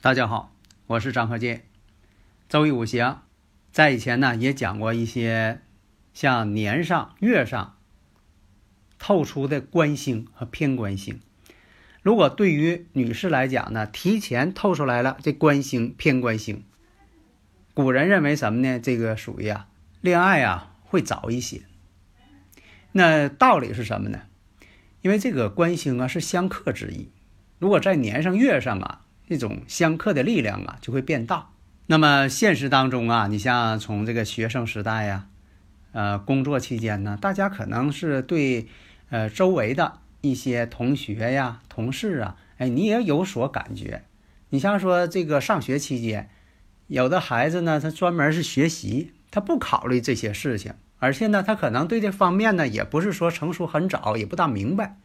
大家好，我是张鹤剑。周易五行，在以前呢也讲过一些像年上、月上透出的官星和偏官星。如果对于女士来讲呢，提前透出来了这官星、偏官星，古人认为什么呢？这个属于啊，恋爱啊会早一些。那道理是什么呢？因为这个官星啊是相克之意，如果在年上、月上啊。这种相克的力量啊，就会变大。那么现实当中啊，你像从这个学生时代呀，呃，工作期间呢，大家可能是对呃周围的一些同学呀、同事啊，哎，你也有所感觉。你像说这个上学期间，有的孩子呢，他专门是学习，他不考虑这些事情，而且呢，他可能对这方面呢，也不是说成熟很早，也不大明白。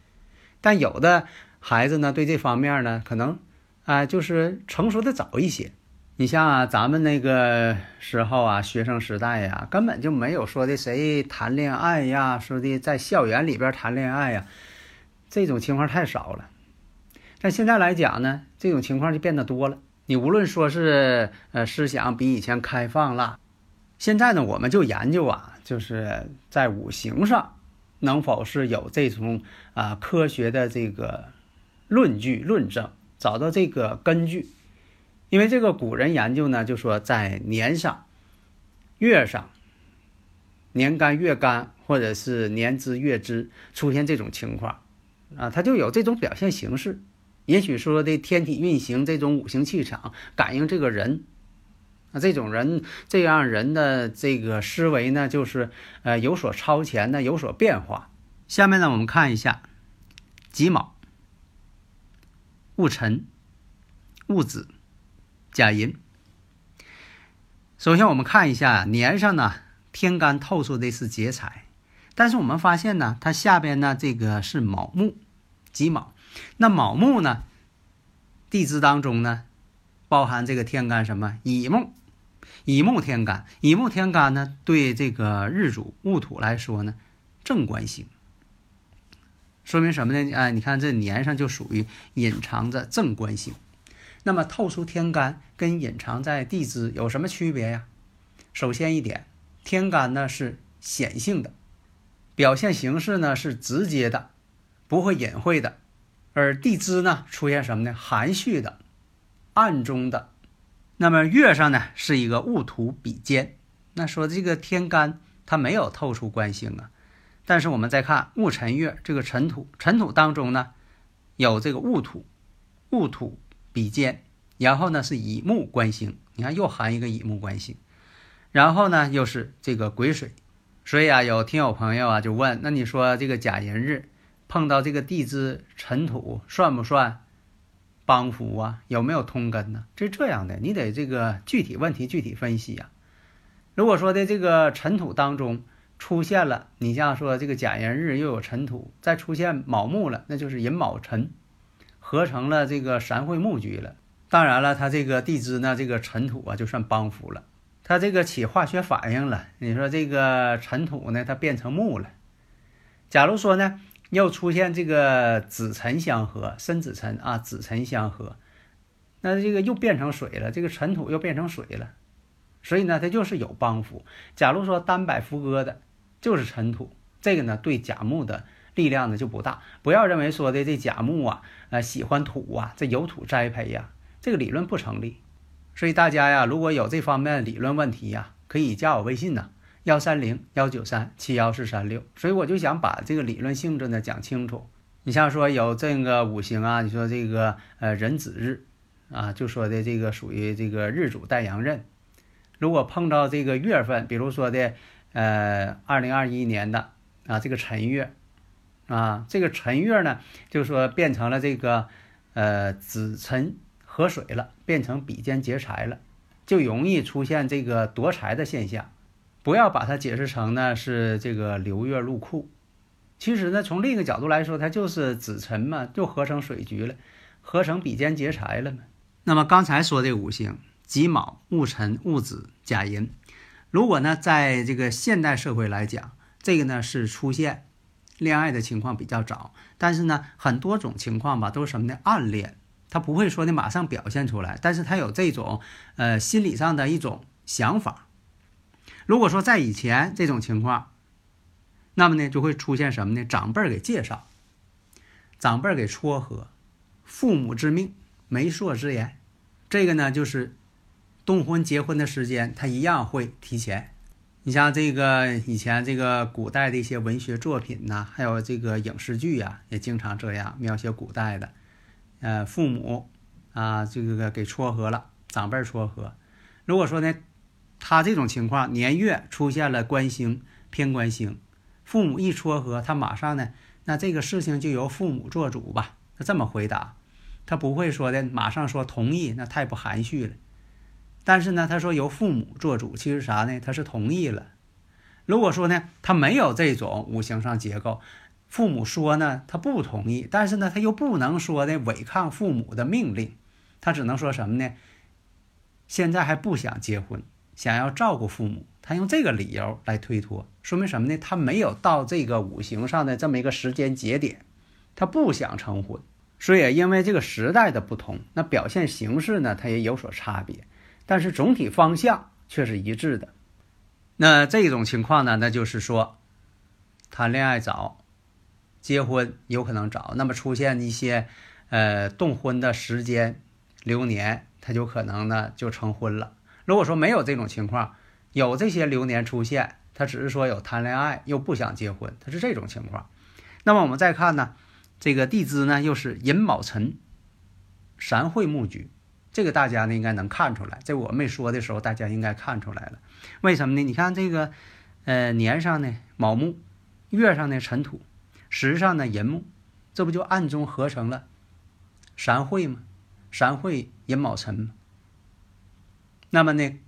但有的孩子呢，对这方面呢，可能。啊，就是成熟的早一些。你像啊，咱们那个时候啊，学生时代呀，根本就没有说的谁谈恋爱呀，说的在校园里边谈恋爱呀，这种情况太少了。但现在来讲呢，这种情况就变得多了。你无论说是呃思想比以前开放了，现在呢，我们就研究啊，就是在五行上能否是有这种啊科学的这个论据论证。找到这个根据，因为这个古人研究呢，就说在年上、月上，年干月干，或者是年支月支出现这种情况，啊，它就有这种表现形式。也许说的天体运行这种五行气场感应这个人，啊，这种人这样人的这个思维呢，就是呃有所超前的，有所变化。下面呢，我们看一下己卯。戊辰、戊子、甲寅。首先，我们看一下年上呢，天干透出的是劫财，但是我们发现呢，它下边呢这个是卯木，己卯。那卯木呢，地支当中呢，包含这个天干什么乙木，乙木天干，乙木天干呢，对这个日主戊土来说呢，正官星。说明什么呢？哎，你看这年上就属于隐藏着正官星，那么透出天干跟隐藏在地支有什么区别呀？首先一点，天干呢是显性的，表现形式呢是直接的，不会隐晦的；而地支呢出现什么呢？含蓄的、暗中的。那么月上呢是一个戊土比肩，那说这个天干它没有透出官星啊。但是我们再看戊辰月这个辰土，辰土当中呢，有这个戊土，戊土比肩，然后呢是乙木官星，你看又含一个乙木官星，然后呢又是这个癸水，所以啊有听友朋友啊就问，那你说这个甲寅日碰到这个地支辰土算不算帮扶啊？有没有通根呢？是这样的，你得这个具体问题具体分析呀。如果说的这个辰土当中，出现了，你像说这个甲寅日又有辰土，再出现卯木了，那就是寅卯辰，合成了这个三会木局了。当然了，它这个地支呢，这个辰土啊，就算帮扶了，它这个起化学反应了。你说这个尘土呢，它变成木了。假如说呢，又出现这个子辰相合，申子辰啊，子辰相合，那这个又变成水了，这个尘土又变成水了，所以呢，它就是有帮扶。假如说单摆扶戈的。就是尘土，这个呢对甲木的力量呢就不大。不要认为说的这甲木啊，呃喜欢土啊，这有土栽培呀，这个理论不成立。所以大家呀，如果有这方面理论问题呀，可以加我微信呢，幺三零幺九三七幺四三六。所以我就想把这个理论性质呢讲清楚。你像说有这个五行啊，你说这个呃壬子日啊，就说的这个属于这个日主带阳刃，如果碰到这个月份，比如说的，呃，二零二一年的啊，这个辰月，啊，这个辰月呢，就是说变成了这个，呃，子辰合水了，变成比肩劫财了，就容易出现这个夺财的现象。不要把它解释成呢是这个流月入库，其实呢，从另一个角度来说，它就是子辰嘛，就合成水局了，合成比肩劫财了嘛。那么刚才说的五行己卯、戊辰、戊子、甲寅，如果呢，在这个现代社会来讲，这个呢是出现恋爱的情况比较早，但是呢，很多种情况吧都是什么呢？暗恋，他不会说的马上表现出来，但是他有这种呃心理上的一种想法。如果说在以前这种情况，那么呢就会出现什么呢？长辈儿给介绍，长辈儿给撮合，父母之命，媒妁之言，这个呢就是动婚结婚的时间，他一样会提前。你像这个以前这个古代的一些文学作品呐，还有这个影视剧呀，也经常这样描写古代的，呃，父母啊，这个给撮合了，长辈撮合。如果说呢？他这种情况，年月出现了官星偏官星，父母一撮合，他马上呢，那这个事情就由父母做主吧。他这么回答，他不会说的马上说同意，那太不含蓄了。但是呢，他说由父母做主，其实啥呢？他是同意了。如果说呢，他没有这种五行上结构，父母说呢，他不同意，但是呢，他又不能说的违抗父母的命令，他只能说什么呢？现在还不想结婚。想要照顾父母，他用这个理由来推脱，说明什么呢？他没有到这个五行上的这么一个时间节点，他不想成婚。所以，因为这个时代的不同，那表现形式呢，它也有所差别，但是总体方向却是一致的。那这种情况呢，那就是说，谈恋爱早，结婚有可能早，那么出现一些呃动婚的时间流年，他就可能呢就成婚了。如果说没有这种情况，有这些流年出现，他只是说有谈恋爱又不想结婚，他是这种情况。那么我们再看呢，这个地支呢又是寅卯辰，三会木局，这个大家呢应该能看出来。这我没说的时候，大家应该看出来了。为什么呢？你看这个，呃，年上呢卯木，月上呢辰土，时上呢寅木，这不就暗中合成了三会吗？三会寅卯辰？那么呢，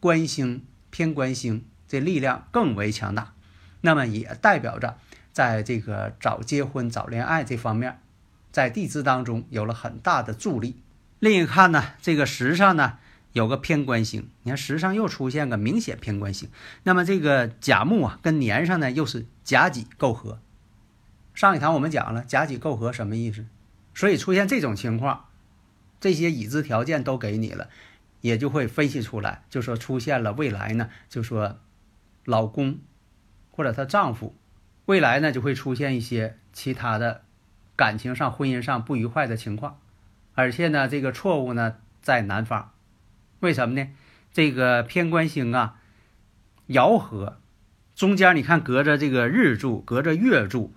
官星偏官星这力量更为强大，那么也代表着在这个早结婚、早恋爱这方面，在地支当中有了很大的助力。另一看呢，这个时上呢有个偏官星，你看时上又出现个明显偏官星，那么这个甲木啊跟年上呢又是甲己媾合。上一堂我们讲了甲己媾合什么意思，所以出现这种情况，这些已知条件都给你了。也就会分析出来，就说出现了未来呢，就说老公或者她丈夫未来呢就会出现一些其他的感情上、婚姻上不愉快的情况，而且呢，这个错误呢在男方，为什么呢？这个偏官星啊，爻合中间，你看隔着这个日柱，隔着月柱，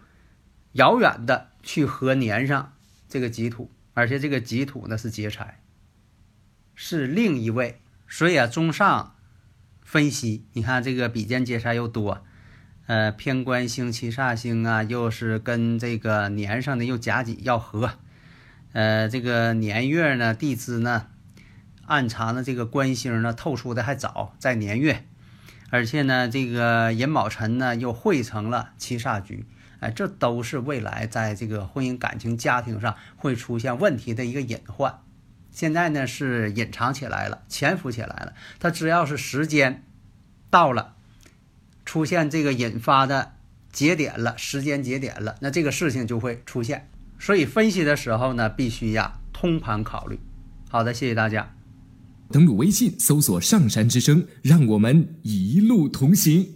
遥远的去合年上这个己土，而且这个己土呢是劫财。是另一位，所以啊，综上分析，你看这个比肩劫财又多，呃，偏官星、七煞星啊，又是跟这个年上的又甲己要合，呃，这个年月呢，地支呢，暗藏的这个官星呢，透出的还早，在年月，而且呢，这个寅卯辰呢，又汇成了七煞局，哎，这都是未来在这个婚姻感情、家庭上会出现问题的一个隐患。现在呢是隐藏起来了，潜伏起来了。它只要是时间到了，出现这个引发的节点了，时间节点了，那这个事情就会出现。所以分析的时候呢，必须呀通盘考虑。好的，谢谢大家。登录微信搜索“上山之声”，让我们一路同行。